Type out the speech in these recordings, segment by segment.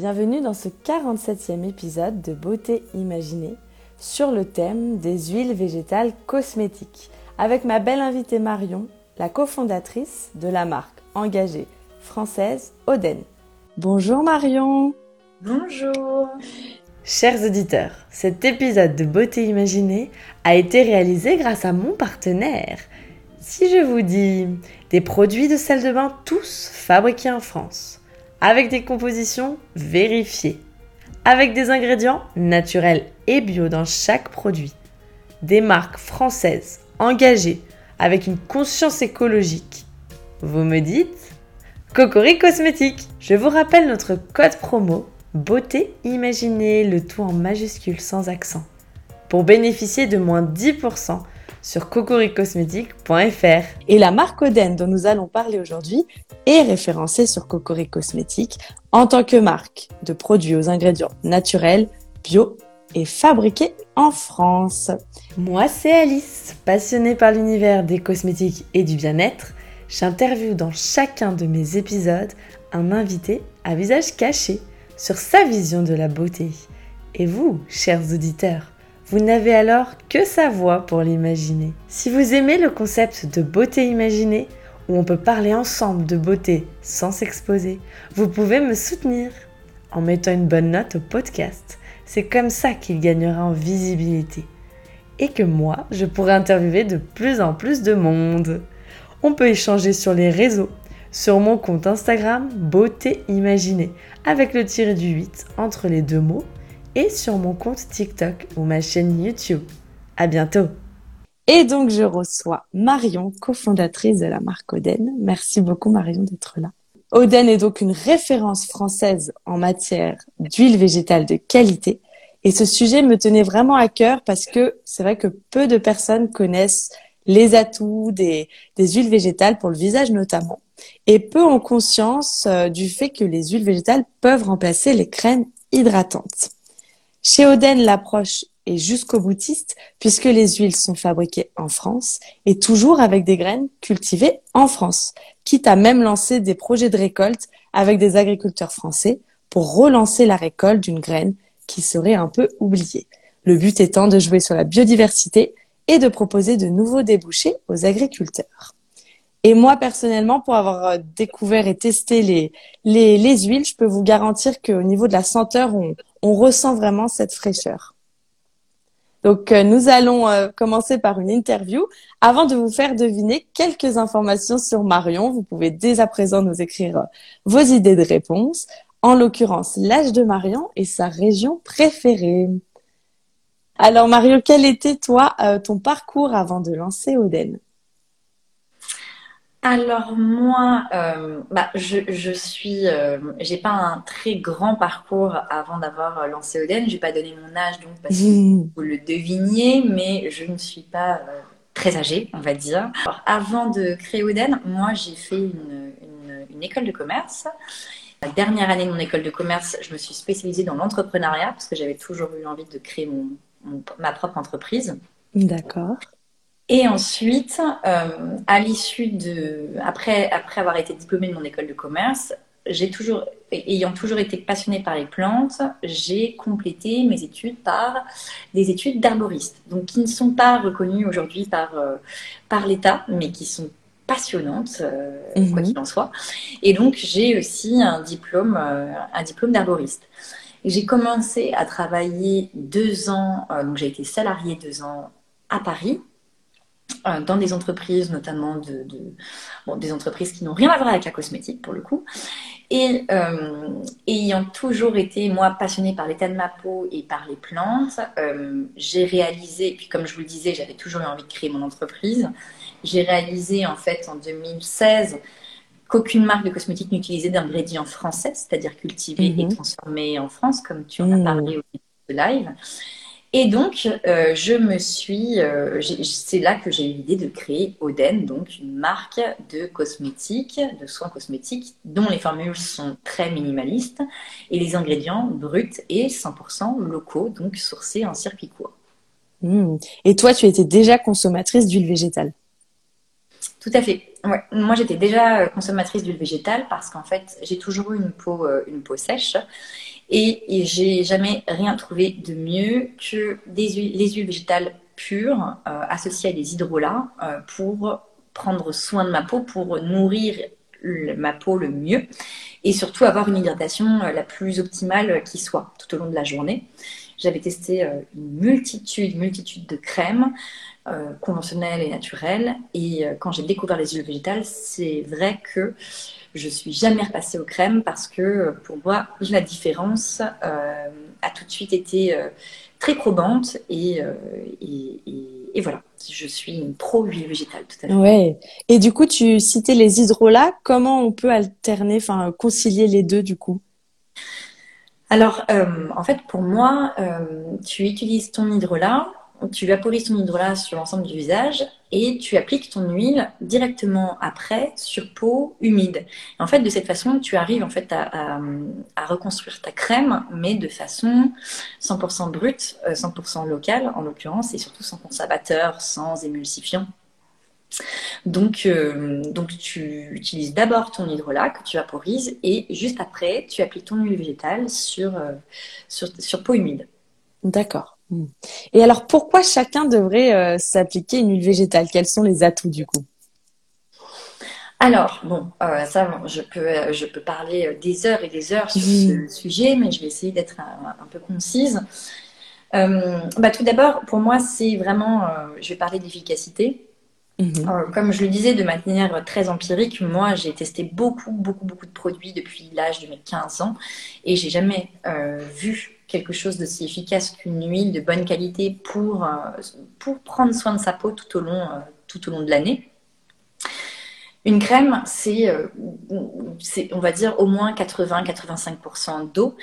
Bienvenue dans ce 47e épisode de Beauté Imaginée sur le thème des huiles végétales cosmétiques avec ma belle invitée Marion, la cofondatrice de la marque engagée française Oden. Bonjour Marion Bonjour Chers auditeurs, cet épisode de Beauté Imaginée a été réalisé grâce à mon partenaire. Si je vous dis des produits de salle de bain tous fabriqués en France, avec des compositions vérifiées, avec des ingrédients naturels et bio dans chaque produit, des marques françaises engagées avec une conscience écologique, vous me dites Cocori Cosmétique Je vous rappelle notre code promo Beauté imaginée, le tout en majuscule sans accent. Pour bénéficier de moins 10% sur cocoricosmétique.fr. Et la marque Oden dont nous allons parler aujourd'hui est référencée sur Cocori Cosmétique en tant que marque de produits aux ingrédients naturels, bio et fabriqués en France. Moi, c'est Alice, passionnée par l'univers des cosmétiques et du bien-être. J'interviewe dans chacun de mes épisodes un invité à visage caché sur sa vision de la beauté. Et vous, chers auditeurs, vous n'avez alors que sa voix pour l'imaginer. Si vous aimez le concept de beauté imaginée, où on peut parler ensemble de beauté sans s'exposer, vous pouvez me soutenir en mettant une bonne note au podcast. C'est comme ça qu'il gagnera en visibilité. Et que moi, je pourrai interviewer de plus en plus de monde. On peut échanger sur les réseaux sur mon compte Instagram Beauté Imaginée avec le tiré du 8 entre les deux mots et sur mon compte TikTok ou ma chaîne YouTube. À bientôt. Et donc je reçois Marion, cofondatrice de la marque Oden. Merci beaucoup Marion d'être là. Oden est donc une référence française en matière d'huile végétale de qualité. Et ce sujet me tenait vraiment à cœur parce que c'est vrai que peu de personnes connaissent les atouts des, des huiles végétales pour le visage notamment et peu ont conscience euh, du fait que les huiles végétales peuvent remplacer les crèmes hydratantes. Chez Oden, l'approche est jusqu'au boutiste puisque les huiles sont fabriquées en France et toujours avec des graines cultivées en France, quitte à même lancer des projets de récolte avec des agriculteurs français pour relancer la récolte d'une graine qui serait un peu oubliée. Le but étant de jouer sur la biodiversité et de proposer de nouveaux débouchés aux agriculteurs. Et moi, personnellement, pour avoir euh, découvert et testé les, les, les huiles, je peux vous garantir qu'au niveau de la senteur, on, on ressent vraiment cette fraîcheur. Donc, euh, nous allons euh, commencer par une interview. Avant de vous faire deviner quelques informations sur Marion, vous pouvez dès à présent nous écrire vos idées de réponse. En l'occurrence, l'âge de Marion et sa région préférée. Alors, Marion, quel était, toi, ton parcours avant de lancer Oden alors moi, euh, bah, je, je suis, euh, j'ai pas un très grand parcours avant d'avoir lancé Oden. Je vais pas donner mon âge donc parce que vous le deviniez, mais je ne suis pas euh, très âgée, on va dire. Alors, avant de créer Oden, moi j'ai fait une, une, école de commerce. La dernière année de mon école de commerce, je me suis spécialisée dans l'entrepreneuriat parce que j'avais toujours eu envie de créer mon, ma propre entreprise. D'accord. Et ensuite, euh, à l'issue de, après, après avoir été diplômée de mon école de commerce, j'ai toujours, ayant toujours été passionnée par les plantes, j'ai complété mes études par des études d'arboriste, donc qui ne sont pas reconnues aujourd'hui par, euh, par l'État, mais qui sont passionnantes, euh, quoi mhm. qu'il en soit. Et donc, j'ai aussi un diplôme, un diplôme d'arboriste. J'ai commencé à travailler deux ans, donc j'ai été salariée deux ans à Paris, dans des entreprises, notamment de, bon, des entreprises qui n'ont rien à voir avec la cosmétique pour le coup. Et euh, ayant toujours été, moi, passionnée par l'état de ma peau et par les plantes, euh, j'ai réalisé, et puis comme je vous le disais, j'avais toujours eu envie de créer mon entreprise, j'ai réalisé en fait en 2016 qu'aucune marque de cosmétique n'utilisait d'ingrédients français, c'est-à-dire cultivés et mhm. transformés en France, comme tu en as mhm. parlé au début de live. Et donc, euh, je me suis, euh, c'est là que j'ai eu l'idée de créer Oden, donc une marque de cosmétiques, de soins cosmétiques, dont les formules sont très minimalistes et les ingrédients bruts et 100% locaux, donc sourcés en circuit court. Mmh. Et toi, tu étais déjà consommatrice d'huile végétale? Tout à fait. ouais, moi j'étais déjà consommatrice d'huile végétale parce qu'en fait j'ai toujours eu une peau, une peau sèche et, j'ai jamais rien trouvé de mieux que des huiles, les huiles végétales pures associées à des hydrolats pour prendre soin de ma peau, pour nourrir ma peau le mieux et surtout avoir une hydratation la plus optimale qui soit tout au long de la journée. J'avais testé une multitude, multitude de crèmes. Euh, conventionnelle et naturelle. Et euh, quand j'ai découvert les huiles végétales, c'est vrai que je suis jamais repassée aux crèmes parce que euh, pour moi, la différence a tout de suite été très probante et, voilà, je suis une pro huile végétale tout à fait. Ouais. Et du coup, tu citais les hydrolats. Comment on peut alterner, enfin concilier les deux du coup? Alors, en fait, pour moi, tu utilises ton hydrolat tu vaporises ton hydrolat sur l'ensemble du visage et tu appliques ton huile directement après sur peau humide. en fait, de cette façon, tu arrives en fait à, reconstruire ta crème, mais de façon 100% brute, 100% euh, locale en l'occurrence, et surtout sans conservateur, sans émulsifiant. Donc, euh, donc tu utilises d'abord ton hydrolat que tu vaporises et juste après, tu appliques ton huile végétale sur, euh, sur, sur peau humide. D'accord. Hmm. Et alors, pourquoi chacun devrait euh, s'appliquer une huile végétale? Quels sont les atouts du coup? Alors, bon, ça, je peux, je peux parler des heures et des heures sur ce sujet, mais je vais essayer d'être un, peu concise. bah, tout d'abord, pour moi, c'est vraiment, je vais parler d'efficacité. Mhm. comme je le disais de manière très empirique, moi j'ai testé beaucoup, beaucoup, beaucoup de produits depuis l'âge de mes 15 ans et j'ai jamais vu quelque chose d'aussi efficace qu'une huile de bonne qualité pour, euh, pour prendre soin de sa peau tout au long, euh, tout au long de l'année. Une crème, euh, c'est, on va dire, au moins 80-85% d'eau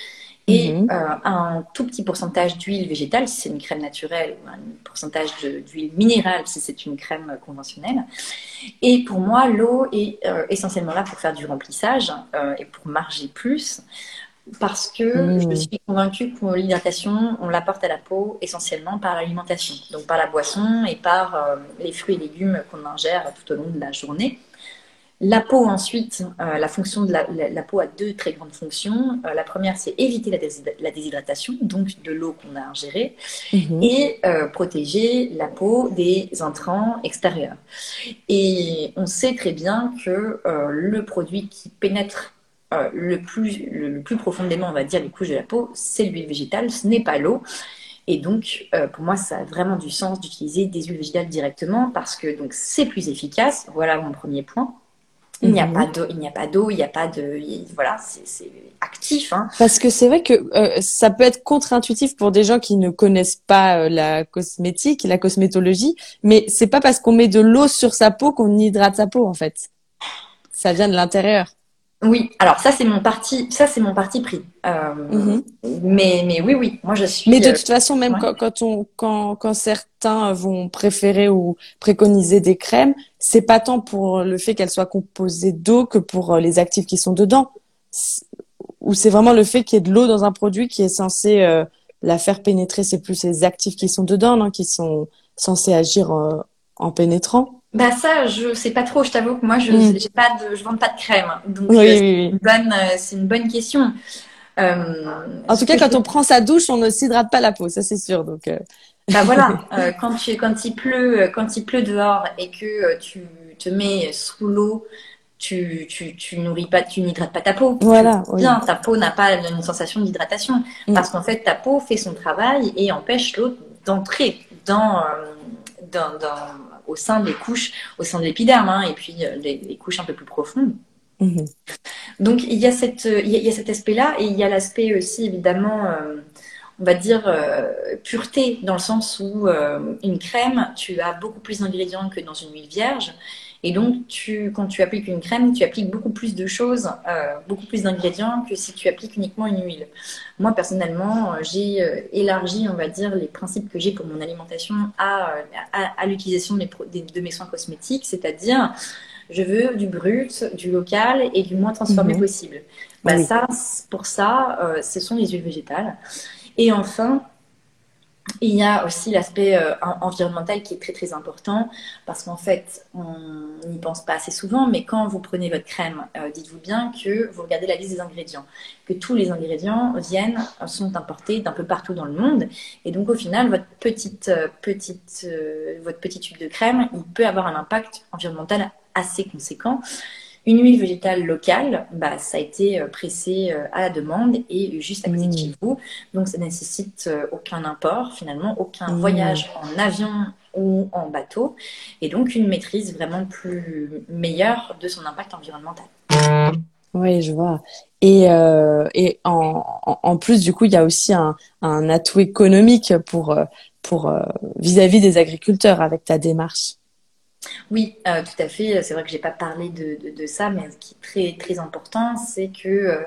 et mhm. un tout petit pourcentage d'huile végétale si c'est une crème naturelle ou un pourcentage d'huile minérale si c'est une crème conventionnelle. Et pour moi, l'eau est essentiellement là pour faire du remplissage et pour marger plus parce que je mmh. suis convaincue que l'hydratation, on l'apporte à la peau essentiellement par l'alimentation, donc par la boisson et par euh, les fruits et légumes qu'on ingère tout au long de la journée. La peau, ensuite, euh, la fonction de la, peau a deux très grandes fonctions. Euh, la première, c'est éviter la, déshydratation, donc de l'eau qu'on a ingérée, mmh. et protéger la peau des intrants extérieurs. Et on sait très bien que le produit qui pénètre euh, le, plus, le, plus profondément, on va dire, les couches de la peau, c'est l'huile végétale, ce n'est pas l'eau. Et donc, euh, pour moi, ça a vraiment du sens d'utiliser des huiles végétales directement parce que donc c'est plus efficace. Voilà mon premier point. Il n'y a mhm. pas d'eau, il n'y a pas d'eau, il n'y a pas de, voilà, c'est actif. Hein. Parce que c'est vrai que euh, ça peut être contre-intuitif pour des gens qui ne connaissent pas la cosmétique, la cosmétologie, mais c'est pas parce qu'on met de l'eau sur sa peau qu'on hydrate sa peau en fait. Ça vient de l'intérieur. Oui, alors ça c'est mon parti, ça c'est mon parti pris. Euh, mhm. Mais mais oui oui, moi je suis. Mais de euh, toute façon, même quand, on quand quand certains vont préférer ou préconiser des crèmes, c'est pas tant pour le fait qu'elles soient composées d'eau que pour euh, les actifs qui sont dedans. Ou c'est vraiment le fait qu'il y ait de l'eau dans un produit qui est censé la faire pénétrer. C'est plus les actifs qui sont dedans, non, qui sont censés agir en pénétrant. Bah ça, je sais pas trop. Je t'avoue que moi, je mm. j'ai pas de, je vends pas de crème. Donc oui, euh, c'est une bonne, euh, c'est une bonne question. Euh, en tout cas, quand on prend sa douche, on ne s'hydrate pas la peau, ça c'est sûr. Donc. Euh... Bah voilà, quand tu, quand il pleut, quand il pleut dehors et que tu te mets sous l'eau, tu, tu, tu nourris pas, tu n'hydrates pas ta peau. Voilà. Bien, ta peau n'a pas une sensation d'hydratation mm. parce qu'en fait, ta peau fait son travail et empêche l'eau d'entrer dans, dans, dans au sein des couches, au sein de l'épiderme, hein, et puis euh, les, couches un peu plus profondes. Mhm. Donc il y a, cette, il y a, cet aspect-là, et il y a l'aspect aussi évidemment, euh, on va dire, euh, pureté, dans le sens où une crème, tu as beaucoup plus d'ingrédients que dans une huile vierge. Et donc, tu, quand tu appliques une crème, tu appliques beaucoup plus de choses, euh, beaucoup plus d'ingrédients que si tu appliques uniquement une huile. Moi, personnellement, euh, j'ai euh, élargi, on va dire, les principes que j'ai pour mon alimentation à, à, l'utilisation de, de, mes soins cosmétiques, c'est-à-dire, je veux du brut, du local et du moins transformé mhm. possible. Bah, ça, pour ça, ce sont les huiles végétales. Et enfin, il y a aussi l'aspect euh, environnemental qui est très très important parce qu'en fait, on n'y pense pas assez souvent, mais quand vous prenez votre crème, euh, dites-vous bien que vous regardez la liste des ingrédients, que tous les ingrédients viennent, sont importés d'un peu partout dans le monde, et donc au final, votre petite euh, petite votre tube de crème, il peut avoir un impact environnemental assez conséquent. Une huile végétale locale, bah, ça a été euh, pressé euh, à la demande et juste à côté de mmh. chez vous. Donc, ça nécessite euh, aucun import, finalement, aucun mmh. voyage en avion ou en bateau. Et donc, une maîtrise vraiment plus meilleure de son impact environnemental. Oui, je vois. Et, et en, en, plus, du coup, il y a aussi un, un atout économique pour pour vis-à- -vis des agriculteurs avec ta démarche. Oui, euh, tout à fait. C'est vrai que j'ai pas parlé de, ça, mais ce qui est très très important, c'est que euh,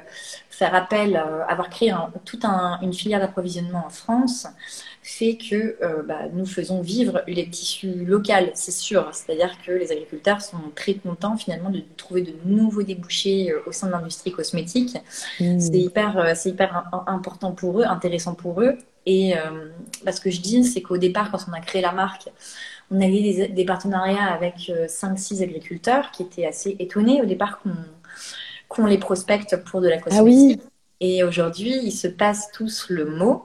faire appel, euh, avoir créé toute une filière d'approvisionnement en France, fait que bah, nous faisons vivre les tissus locaux, c'est sûr. C'est-à-dire que les agriculteurs sont très contents finalement de trouver de nouveaux débouchés au sein de l'industrie cosmétique. Mmh. C'est hyper, c'est hyper important pour eux, intéressant pour eux. Et bah, ce que je dis, c'est qu'au départ, quand on a créé la marque, on avait des, partenariats avec 5-6 euh, agriculteurs qui étaient assez étonnés au départ qu'on les prospecte pour de la ah cosmétique. Et aujourd'hui, ils se passent tous le mot.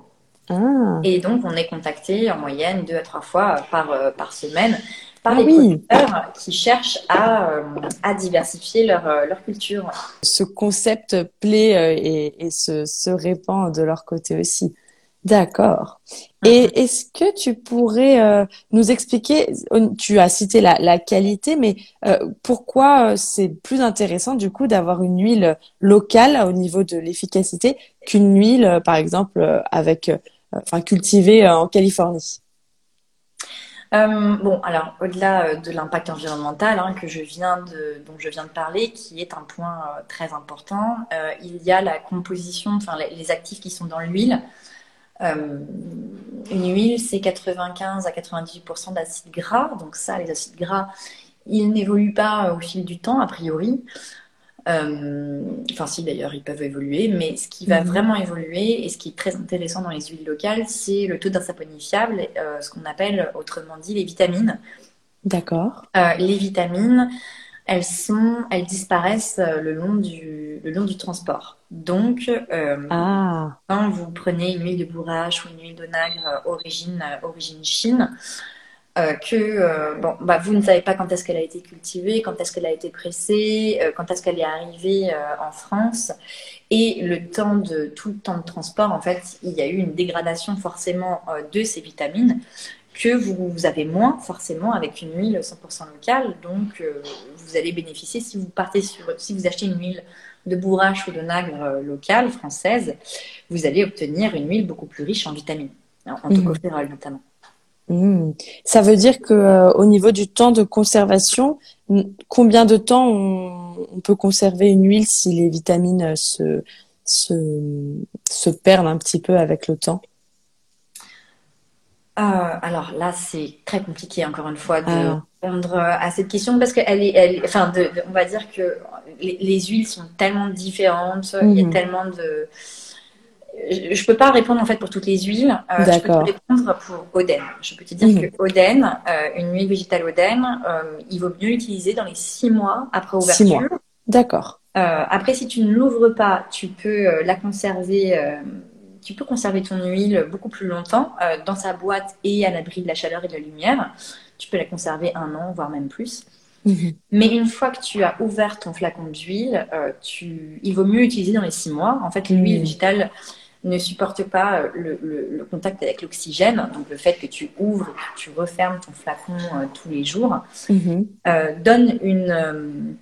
Ah. Et donc, on est contacté en moyenne deux à trois fois par, euh, par semaine par ah les producteurs qui cherchent à, euh, à diversifier leur, leur, culture. Ce concept plaît et, et se, se, répand de leur côté aussi. D'accord. Et mm-hmm. est-ce que tu pourrais euh, nous expliquer, tu as cité la, la qualité, mais euh, pourquoi euh, c'est plus intéressant du coup d'avoir une huile locale au niveau de l'efficacité qu'une huile, par exemple, avec, enfin, cultivée en Californie? Bon, alors au-delà de l'impact environnemental hein, que je viens de, dont je viens de parler, qui est un point très important, il y a la composition, enfin les actifs qui sont dans l'huile. Euh, une huile, c'est 95 à 98% d'acides gras. Donc ça, les acides gras, ils n'évoluent pas au fil du temps, a priori. Euh, enfin, si d'ailleurs, ils peuvent évoluer, mais ce qui va mhm. vraiment évoluer et ce qui est très intéressant dans les huiles locales, c'est le taux d'insaponifiable, euh, ce qu'on appelle autrement dit les vitamines. D'accord. les vitamines, elles sont, elles disparaissent le long du, le long du transport. Donc, euh, ah. quand vous prenez une huile de bourrache ou une huile d'onagre euh, origine, euh, origine Chine, que bon, bah, vous ne savez pas quand est-ce qu'elle a été cultivée, quand est-ce qu'elle a été pressée, quand est-ce qu'elle est arrivée en France, et le temps de tout le temps de transport, en fait, il y a eu une dégradation forcément de ces vitamines que vous, avez moins forcément avec une huile 100% locale. Donc, vous allez bénéficier si vous partez sur, si vous achetez une huile de bourrache ou de nagre euh, locale, française, vous allez obtenir une huile beaucoup plus riche en vitamines, en mmh. tocophérol notamment. Mmh. Ça veut dire que euh, au niveau du temps de conservation, combien de temps on, peut conserver une huile si les vitamines se, se, perdent un petit peu avec le temps? Euh, alors là, c'est très compliqué, encore une fois, de ah. répondre à cette question parce qu'elle est, elle, enfin, de, on va dire que les, huiles sont tellement différentes, il y a mhm. tellement de. Je ne peux pas répondre en fait pour toutes les huiles. Euh, je peux te répondre pour Oden. Je peux te dire mhm. que Oden, euh, une huile végétale Oden, euh, il vaut mieux l'utiliser dans les six mois après ouverture. Six mois. D'accord. après, si tu ne l'ouvres pas, tu peux la conserver. Tu peux conserver ton huile beaucoup plus longtemps dans sa boîte et à l'abri de la chaleur et de la lumière. Tu peux la conserver un an, voire même plus. Mhm. Mais une fois que tu as ouvert ton flacon d'huile, euh, tu... il vaut mieux l'utiliser dans les six mois. En fait, l'huile mhm. végétale ne supporte pas euh, le, contact avec l'oxygène, donc le fait que tu ouvres et que tu refermes ton flacon euh, tous les jours, mhm. donne une,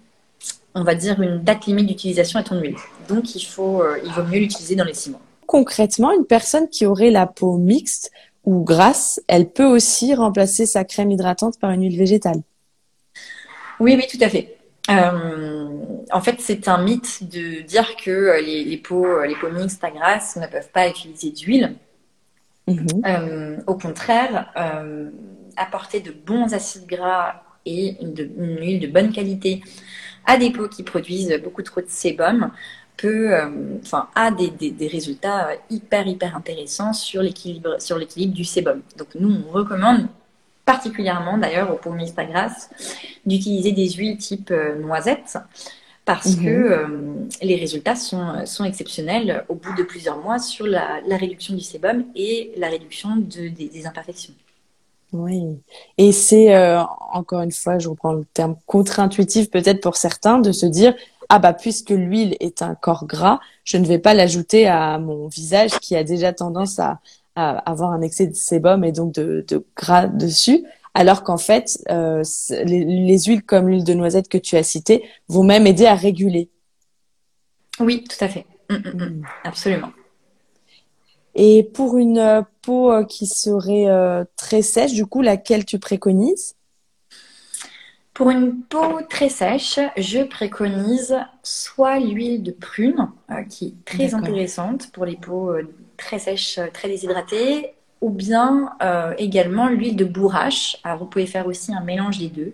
on va dire, une date limite d'utilisation à ton huile. Donc il, faut, il vaut mieux l'utiliser dans les six mois. Concrètement, une personne qui aurait la peau mixte ou grasse, elle peut aussi remplacer sa crème hydratante par une huile végétale. Oui, oui, tout à fait. Euh, en fait, c'est un mythe de dire que euh, les, peaux, euh, les peaux mixtes à grasse ne peuvent pas utiliser d'huile. Mhm. au contraire, apporter de bons acides gras et une, huile de bonne qualité à des peaux qui produisent beaucoup trop de sébum peut, enfin, a des, des, des, résultats hyper, hyper intéressants sur l'équilibre, sur l'équilibre du sébum. Donc, nous, on recommande particulièrement d'ailleurs au peau grasse d'utiliser des huiles type noisette parce mhm. que euh, les résultats sont, sont, exceptionnels au bout de plusieurs mois sur la, réduction du sébum et la réduction de, des, imperfections. Oui, et c'est euh, encore une fois, je reprends le terme contre-intuitif peut-être pour certains de se dire ah bah puisque l'huile est un corps gras, je ne vais pas l'ajouter à mon visage qui a déjà tendance à, à avoir un excès de sébum et donc de, de gras dessus alors qu'en fait, euh, les, huiles comme l'huile de noisette que tu as citée vont même aider à réguler. Oui, tout à fait. Mm, mm, mm. Mm. Absolument. Et pour une euh, peau euh, qui serait très sèche, du coup, laquelle tu préconises? Pour une peau très sèche, je préconise soit l'huile de prune, qui est très intéressante pour les peaux très sèches, très déshydratées, ou bien euh, également l'huile de bourrache. Alors vous pouvez faire aussi un mélange des deux.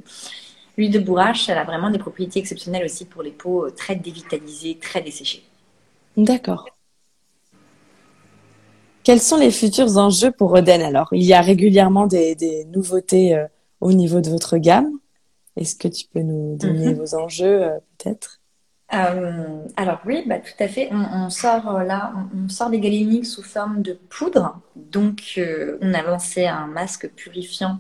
L'huile de bourrache, elle a vraiment des propriétés exceptionnelles aussi pour les peaux euh, très dévitalisées, très desséchées. D'accord. Quels sont les futurs enjeux pour Oden alors? Il y a régulièrement des, nouveautés euh, au niveau de votre gamme? Est-ce que tu peux nous donner mhm. vos enjeux peut-être? Euh, alors oui, bah, tout à fait. On, sort euh, là, on, sort des galéniques sous forme de poudre. Donc, euh, on a lancé un masque purifiant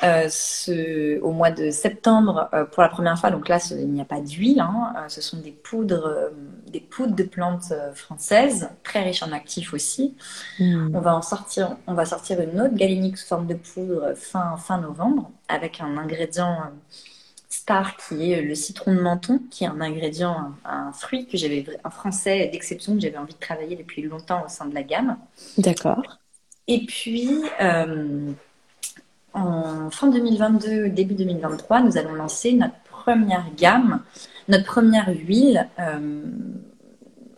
ce, au mois de septembre pour la première fois. Donc là, il n'y a pas d'huile. Hein. ce sont des poudres, des poudres de plantes françaises, très riches en actifs aussi. Hmm. On va en sortir, on va sortir une autre galénique sous forme de poudre fin fin novembre avec un ingrédient star qui est le citron de menton, qui est un ingrédient, un, fruit que j'avais, un français d'exception que j'avais envie de travailler depuis longtemps au sein de la gamme. D'accord. Et puis, euh, en fin 2022, début 2023, nous allons lancer notre première gamme, notre première huile, euh,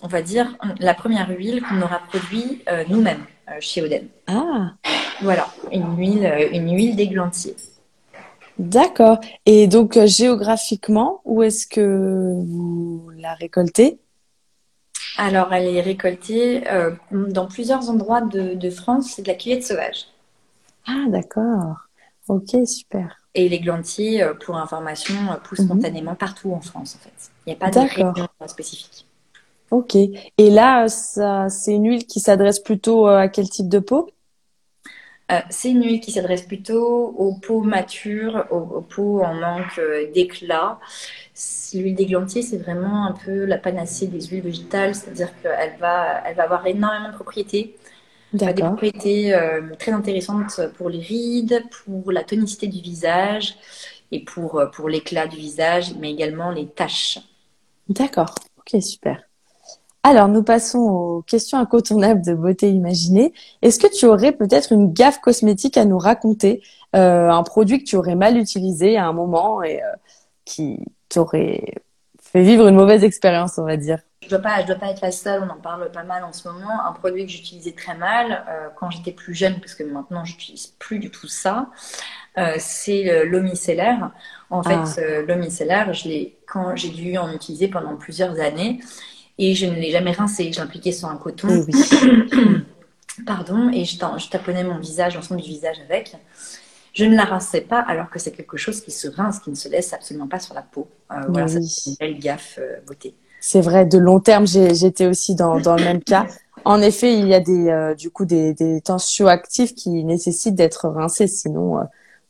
on va dire la première huile qu'on aura produit euh, nous-mêmes chez Oden. Ah. Voilà, une huile, une huile d'églantier. D'accord. Et donc, euh, géographiquement, où est-ce que vous la récoltez? Alors, elle est récoltée euh, dans plusieurs endroits de, France. C'est de la cueillette sauvage. Ah, d'accord. Ok, super. Et l'églantier, euh, pour information, pousse mhm. spontanément partout en France, en fait. Il n'y a pas de région spécifique. Ok. Et là, c'est une huile qui s'adresse plutôt à quel type de peau? Euh, c'est une huile qui s'adresse plutôt aux peaux matures, aux, peaux en manque euh, d'éclat. L'huile d'églantier, c'est vraiment un peu la panacée des huiles végétales, c'est-à-dire qu'elle va, elle va avoir énormément de propriétés. Des propriétés euh, très intéressantes pour les rides, pour la tonicité du visage et pour, pour l'éclat du visage, mais également les taches. D'accord, ok, super. Alors, nous passons aux questions incontournables de beauté imaginée. Est-ce que tu aurais peut-être une gaffe cosmétique à nous raconter, euh, un produit que tu aurais mal utilisé à un moment et euh, qui t'aurait fait vivre une mauvaise expérience, on va dire? Je dois pas, je dois pas être la seule. On en parle pas mal en ce moment. Un produit que j'utilisais très mal euh, quand j'étais plus jeune, parce que maintenant j'utilise plus du tout ça. c'est l'eau micellaire. En fait, ah. l'eau micellaire, je l'ai quand j'ai dû en utiliser pendant plusieurs années et je ne l'ai jamais rincé. Je l'appliquais sur un coton. Pardon, et je, je taponnais mon visage, l'ensemble du visage avec. Je ne la rinçais pas alors que c'est quelque chose qui se rince, qui ne se laisse absolument pas sur la peau. Euh, voilà, c'est une belle gaffe euh, beauté. C'est vrai, de long terme, j'étais aussi dans, dans, le même cas. En effet, il y a des, euh, du coup des, des tensioactifs qui nécessitent d'être rincés, sinon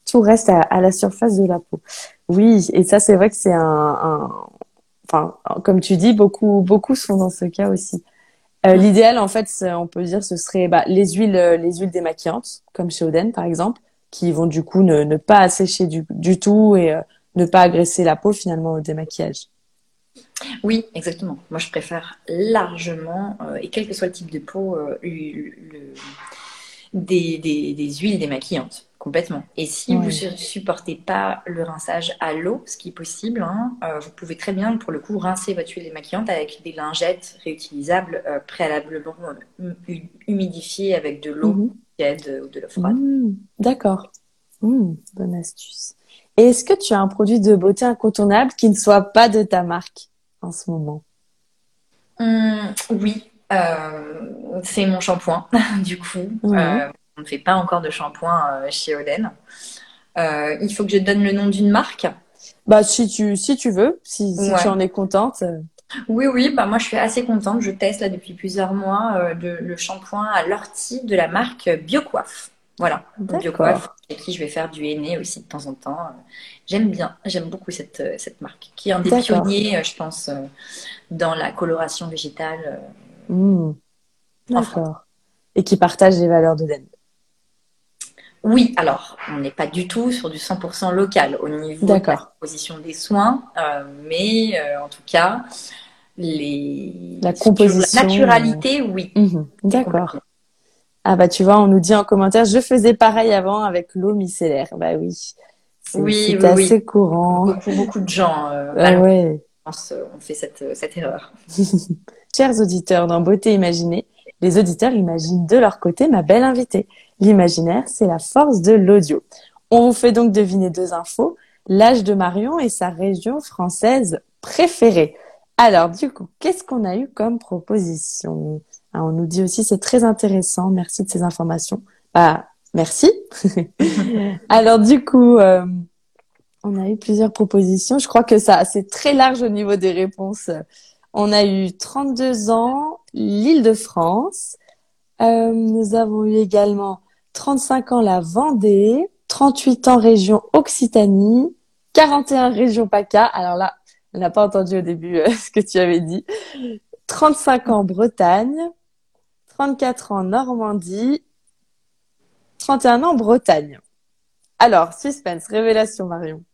tout reste à, à, la surface de la peau. Oui, et ça, c'est vrai que c'est un, un, enfin, comme tu dis, beaucoup, beaucoup sont dans ce cas aussi. Euh, l'idéal, en fait, on peut dire, ce serait bah, les huiles, euh, les huiles démaquillantes, comme chez Oden, par exemple, qui vont du coup ne, pas assécher du, du tout et euh, ne pas agresser la peau finalement au démaquillage. Oui, exactement. Moi, je préfère largement, et quel que soit le type de peau, des, des, des huiles démaquillantes. Complètement. Et si vous ne supportez pas le rinçage à l'eau, ce qui est possible, hein, euh, vous pouvez très bien, pour le coup, rincer votre huile démaquillante avec des lingettes réutilisables euh, préalablement euh, humidifiées avec de l'eau mhm. tiède ou de l'eau froide. Mmh. D'accord. Mmh, bonne astuce. Est-ce que tu as un produit de beauté incontournable qui ne soit pas de ta marque? En ce moment Hum, oui, euh, c'est mon shampoing, du coup. Euh, on ne fait pas encore de shampoing euh, chez Oden. il faut que je donne le nom d'une marque. Bah, si tu, si tu veux, si, si tu en es contente. Oui, oui, bah moi je suis assez contente. Je teste là depuis plusieurs mois le shampoing à l'ortie de la marque BioCoiffe. Voilà, BioCoiffe, avec qui je vais faire du henné aussi de temps en temps. J'aime bien, j'aime beaucoup cette, cette marque, qui est un des pionniers, je pense, dans la coloration végétale Mmh. D'accord. Et qui partagent les valeurs de Den. Oui, alors on n'est pas du tout sur du 100% local au niveau de la composition des soins, euh, mais euh, en tout cas, les... la composition, la naturalité, oui. Mmh. D'accord. Ah bah tu vois, on nous dit en commentaire, je faisais pareil avant avec l'eau micellaire. Bah oui. Oui, c'est assez courant. Beaucoup, beaucoup de gens. Euh, ah ouais. On fait cette, cette erreur. Chers auditeurs dans Beauté Imaginée, les auditeurs imaginent de leur côté ma belle invitée. L'imaginaire, c'est la force de l'audio. On vous fait donc deviner deux infos, l'âge de Marion et sa région française préférée. Alors, du coup, qu'est-ce qu'on a eu comme proposition? Ah, On nous dit aussi, c'est très intéressant, merci de ces informations. Bah, merci. Alors, du coup, euh, on a eu plusieurs propositions. Je crois que ça, c'est très large au niveau des réponses. On a eu 32 ans, l'île de France. Euh, nous avons eu également 35 ans la Vendée, 38 ans région Occitanie, 41 région PACA. Alors là, on n'a pas entendu au début euh, ce que tu avais dit. 35 ans Bretagne, 34 ans Normandie, 31 ans Bretagne. Alors, suspense, révélation Marion.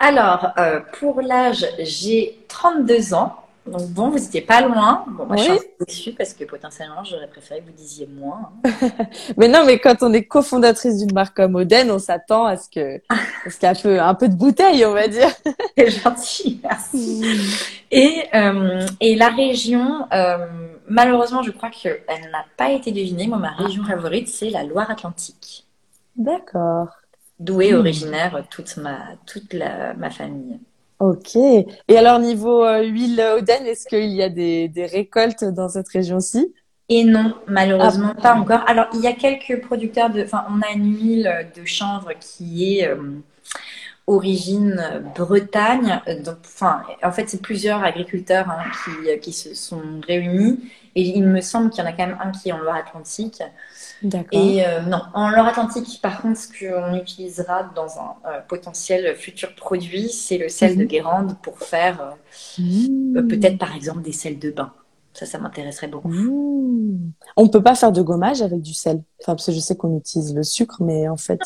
Alors, euh, pour l'âge, j'ai 32 ans. Donc bon, vous n'étiez pas loin. Bon, moi, je suis déçue parce que potentiellement, j'aurais préféré que vous disiez moins. Hein. mais non, mais quand on est cofondatrice d'une marque comme Oden, on s'attend à ce que, à ce qu'il y ait un peu, un peu de bouteille, on va dire. C'est gentil, merci. Et, euh, et la région, euh, malheureusement, je crois qu'elle n'a pas été devinée. Moi, ma région ah. favorite, c'est la Loire-Atlantique. D'accord. D'où est hmm. originaire toute ma, toute la, ma famille. Ok. Et alors, niveau euh, huile Oden, est-ce qu'il y a des, des, récoltes dans cette région-ci? Et non, malheureusement, ah. pas encore. Alors, il y a quelques producteurs de. Enfin, on a une huile de chanvre qui est. Euh, origine Bretagne. Donc, enfin, en fait, c'est plusieurs agriculteurs hein, qui, qui, se sont réunis. Et il me semble qu'il y en a quand même un qui est en Loire-Atlantique. Et euh, non, en Loire Atlantique, par contre, ce qu'on utilisera dans un euh, potentiel futur produit, c'est le sel de mhm. Guérande pour faire euh, mmh. peut-être par exemple des sels de bain. Ça, ça m'intéresserait beaucoup. Mmh. On peut pas faire de gommage avec du sel. Enfin, parce que je sais qu'on utilise le sucre, mais en fait.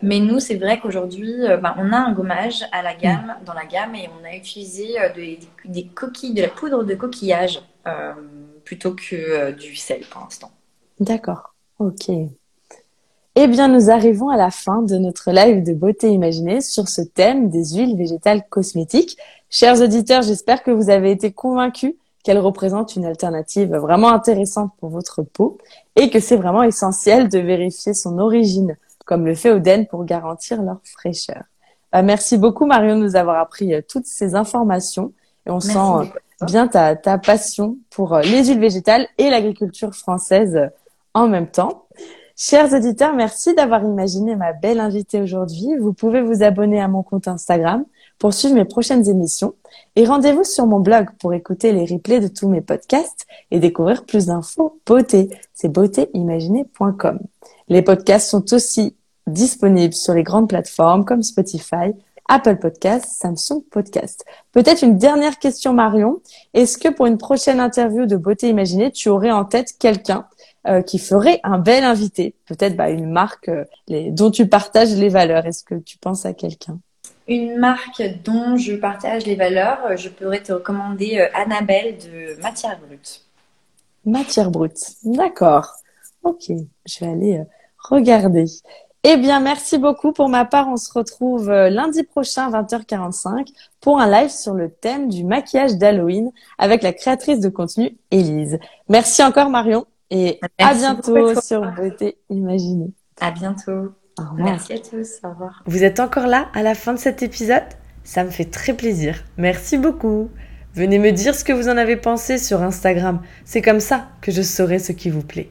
Mais nous, c'est vrai qu'aujourd'hui, ben, on a un gommage à la gamme, dans la gamme, et on a utilisé des, des, coquilles, de la poudre de coquillage plutôt que du sel pour l'instant. D'accord. Ok. Eh bien, nous arrivons à la fin de notre live de beauté imaginée sur ce thème des huiles végétales cosmétiques. Chers auditeurs, j'espère que vous avez été convaincus qu'elles représentent une alternative vraiment intéressante pour votre peau et que c'est vraiment essentiel de vérifier son origine, comme le fait Oden pour garantir leur fraîcheur. Bah, merci beaucoup Marion de nous avoir appris euh, toutes ces informations et on sent euh, bien ta, ta passion pour euh, les huiles végétales et l'agriculture française en même temps. Chers auditeurs, merci d'avoir imaginé ma belle invitée aujourd'hui. Vous pouvez vous abonner à mon compte Instagram pour suivre mes prochaines émissions et rendez-vous sur mon blog pour écouter les replays de tous mes podcasts et découvrir plus d'infos beauté. C'est beautéimaginée.com. Les podcasts sont aussi disponibles sur les grandes plateformes comme Spotify, Apple Podcasts, Samsung Podcast. Peut-être une dernière question Marion. Est-ce que pour une prochaine interview de Beauté Imaginée, tu aurais en tête quelqu'un euh, qui ferait un bel invité Peut-être bah, une marque euh, dont tu partages les valeurs. Est-ce que tu penses à quelqu'un? Une marque dont je partage les valeurs, euh, je pourrais te recommander Annabelle de Matière Brute. Matière Brute, d'accord. Ok, je vais aller regarder. Eh bien, merci beaucoup. Pour ma part, on se retrouve lundi prochain, 20h45, pour un live sur le thème du maquillage d'Halloween avec la créatrice de contenu, Élise. Merci encore, Marion. Et à bientôt sur Beauté Imaginée. À bientôt. Merci à tous. Au revoir. Vous êtes encore là à la fin de cet épisode? Ça me fait très plaisir. Merci beaucoup. Venez me dire ce que vous en avez pensé sur Instagram. C'est comme ça que je saurai ce qui vous plaît.